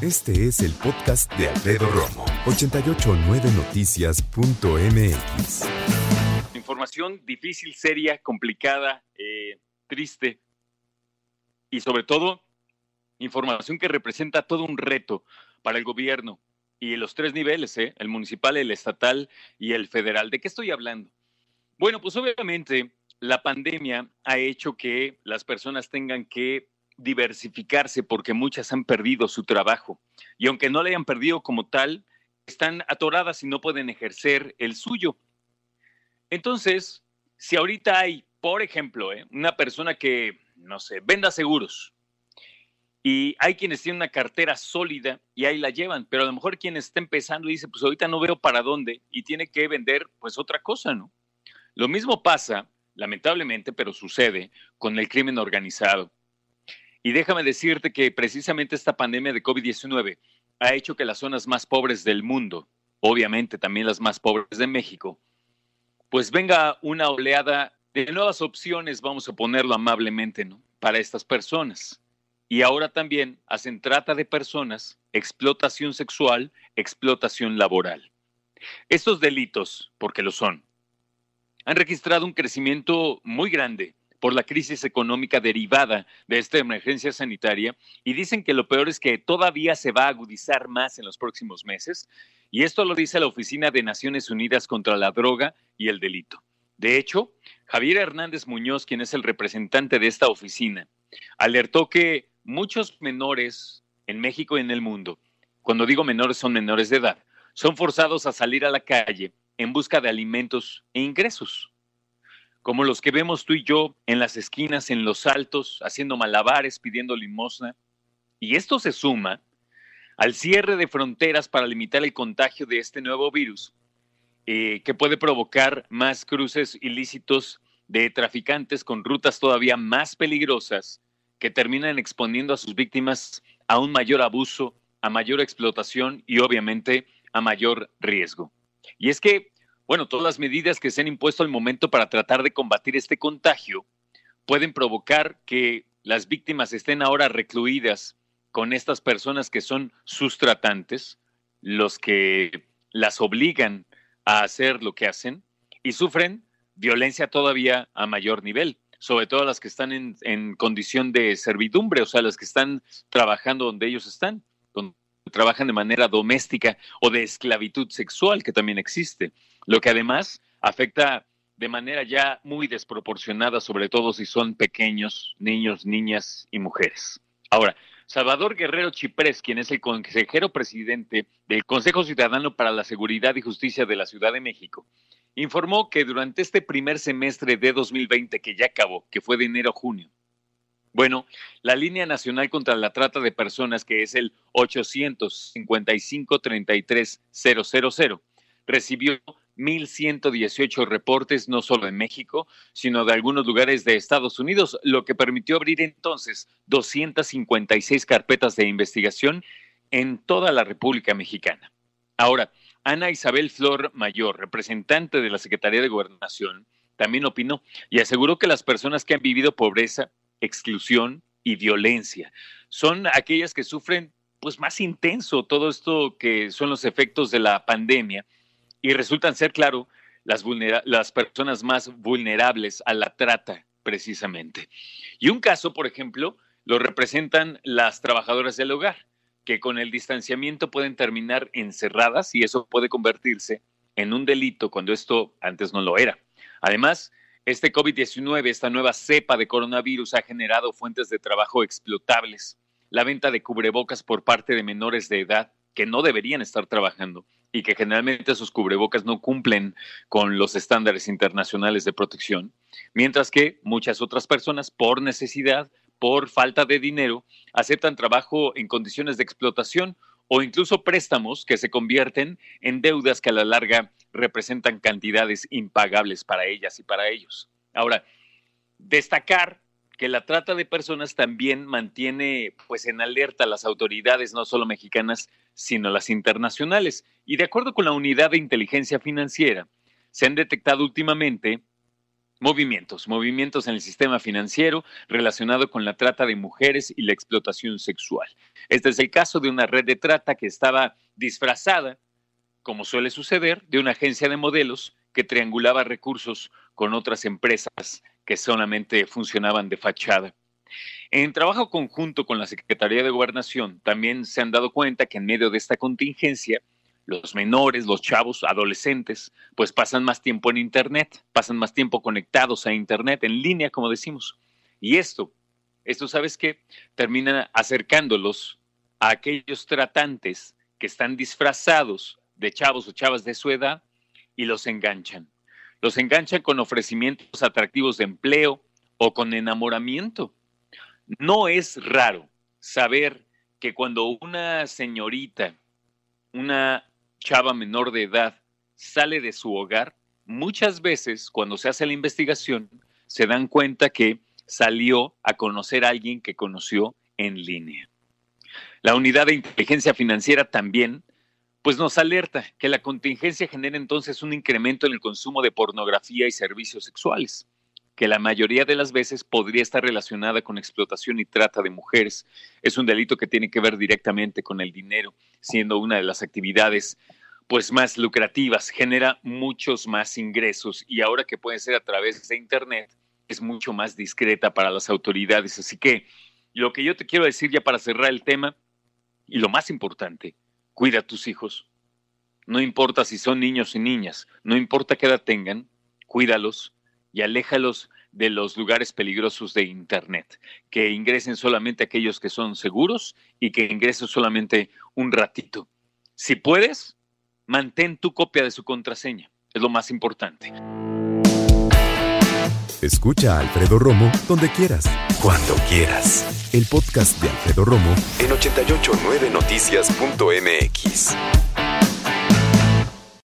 Este es el podcast de Alfredo Romo. 889noticias.mx. Información difícil, seria, complicada, eh, triste y sobre todo información que representa todo un reto para el gobierno y los tres niveles, ¿eh? el municipal, el estatal y el federal. ¿De qué estoy hablando? Bueno, pues obviamente la pandemia ha hecho que las personas tengan que diversificarse porque muchas han perdido su trabajo y aunque no le hayan perdido como tal, están atoradas y no pueden ejercer el suyo. Entonces, si ahorita hay, por ejemplo, ¿eh? una persona que, no sé, venda seguros, y hay quienes tienen una cartera sólida y ahí la llevan, pero a lo mejor quien está empezando dice, pues ahorita no veo para dónde y tiene que vender pues otra cosa, ¿no? Lo mismo pasa, lamentablemente, pero sucede con el crimen organizado. Y déjame decirte que precisamente esta pandemia de COVID-19 ha hecho que las zonas más pobres del mundo, obviamente también las más pobres de México, pues venga una oleada de nuevas opciones, vamos a ponerlo amablemente, ¿no? Para estas personas. Y ahora también hacen trata de personas, explotación sexual, explotación laboral. Estos delitos, porque lo son, han registrado un crecimiento muy grande por la crisis económica derivada de esta emergencia sanitaria y dicen que lo peor es que todavía se va a agudizar más en los próximos meses y esto lo dice la Oficina de Naciones Unidas contra la Droga y el Delito. De hecho, Javier Hernández Muñoz, quien es el representante de esta oficina, alertó que muchos menores en México y en el mundo, cuando digo menores son menores de edad, son forzados a salir a la calle en busca de alimentos e ingresos, como los que vemos tú y yo en las esquinas, en los altos, haciendo malabares, pidiendo limosna. Y esto se suma al cierre de fronteras para limitar el contagio de este nuevo virus, eh, que puede provocar más cruces ilícitos de traficantes con rutas todavía más peligrosas que terminan exponiendo a sus víctimas a un mayor abuso, a mayor explotación y obviamente a mayor riesgo. Y es que, bueno, todas las medidas que se han impuesto al momento para tratar de combatir este contagio pueden provocar que las víctimas estén ahora recluidas con estas personas que son sus tratantes, los que las obligan a hacer lo que hacen y sufren violencia todavía a mayor nivel sobre todo las que están en, condición de servidumbre, o sea, las que están trabajando donde ellos están, trabajan de manera doméstica o de esclavitud sexual, que también existe, lo que además afecta de manera ya muy desproporcionada, sobre todo si son pequeños, niños, niñas y mujeres. Ahora, Salvador Guerrero Chiprés, quien es el consejero presidente del Consejo Ciudadano para la Seguridad y Justicia de la Ciudad de México, informó que durante este primer semestre de 2020 que ya acabó, que fue de enero a junio, bueno, la línea nacional contra la trata de personas, que es el 855 33000 recibió 1.118 reportes, no solo en México, sino de algunos lugares de Estados Unidos, lo que permitió abrir entonces 256 carpetas de investigación en toda la República Mexicana. Ahora, Ana Isabel Flor Mayor, representante de la Secretaría de Gobernación, también opinó y aseguró que las personas que han vivido pobreza, exclusión y violencia son aquellas que sufren pues más intenso todo esto que son los efectos de la pandemia y resultan ser, claro, las, las personas más vulnerables a la trata precisamente. Y un caso, por ejemplo, lo representan las trabajadoras del hogar que con el distanciamiento pueden terminar encerradas y eso puede convertirse en un delito cuando esto antes no lo era. Además, este COVID-19, esta nueva cepa de coronavirus, ha generado fuentes de trabajo explotables. La venta de cubrebocas por parte de menores de edad que no deberían estar trabajando y que generalmente esos cubrebocas no cumplen con los estándares internacionales de protección, mientras que muchas otras personas, por necesidad, por falta de dinero, aceptan trabajo en condiciones de explotación o incluso préstamos que se convierten en deudas que a la larga representan cantidades impagables para ellas y para ellos. Ahora, destacar que la trata de personas también mantiene pues en alerta a las autoridades no solo mexicanas, sino las internacionales. Y de acuerdo con la Unidad de Inteligencia Financiera, se han detectado últimamente movimientos, movimientos en el sistema financiero relacionado con la trata de mujeres y la explotación sexual. Este es el caso de una red de trata que estaba disfrazada, como suele suceder, de una agencia de modelos que triangulaba recursos con otras empresas que solamente funcionaban de fachada. En trabajo conjunto con la Secretaría de Gobernación, también se han dado cuenta que en medio de esta contingencia, los menores, los chavos, adolescentes, pues pasan más tiempo en Internet, pasan más tiempo conectados a Internet, en línea, como decimos. Y esto, esto, ¿sabes qué? Termina acercándolos a aquellos tratantes que están disfrazados de chavos o chavas de su edad y los enganchan. Los enganchan con ofrecimientos atractivos de empleo o con enamoramiento. No es raro saber que cuando una señorita, una chava menor de edad sale de su hogar, muchas veces cuando se hace la investigación se dan cuenta que salió a conocer a alguien que conoció en línea. La unidad de inteligencia financiera también pues nos alerta que la contingencia genera entonces un incremento en el consumo de pornografía y servicios sexuales, que la mayoría de las veces podría estar relacionada con explotación y trata de mujeres. Es un delito que tiene que ver directamente con el dinero, siendo una de las actividades pues más lucrativas, genera muchos más ingresos y ahora que puede ser a través de internet es mucho más discreta para las autoridades. Así que lo que yo te quiero decir ya para cerrar el tema y lo más importante, cuida a tus hijos. No importa si son niños y niñas, no importa qué edad tengan, cuídalos y aléjalos de los lugares peligrosos de Internet, que ingresen solamente aquellos que son seguros y que ingresen solamente un ratito. Si puedes, mantén tu copia de su contraseña, es lo más importante. Escucha a Alfredo Romo donde quieras, cuando quieras. El podcast de Alfredo Romo en 889noticias.mx.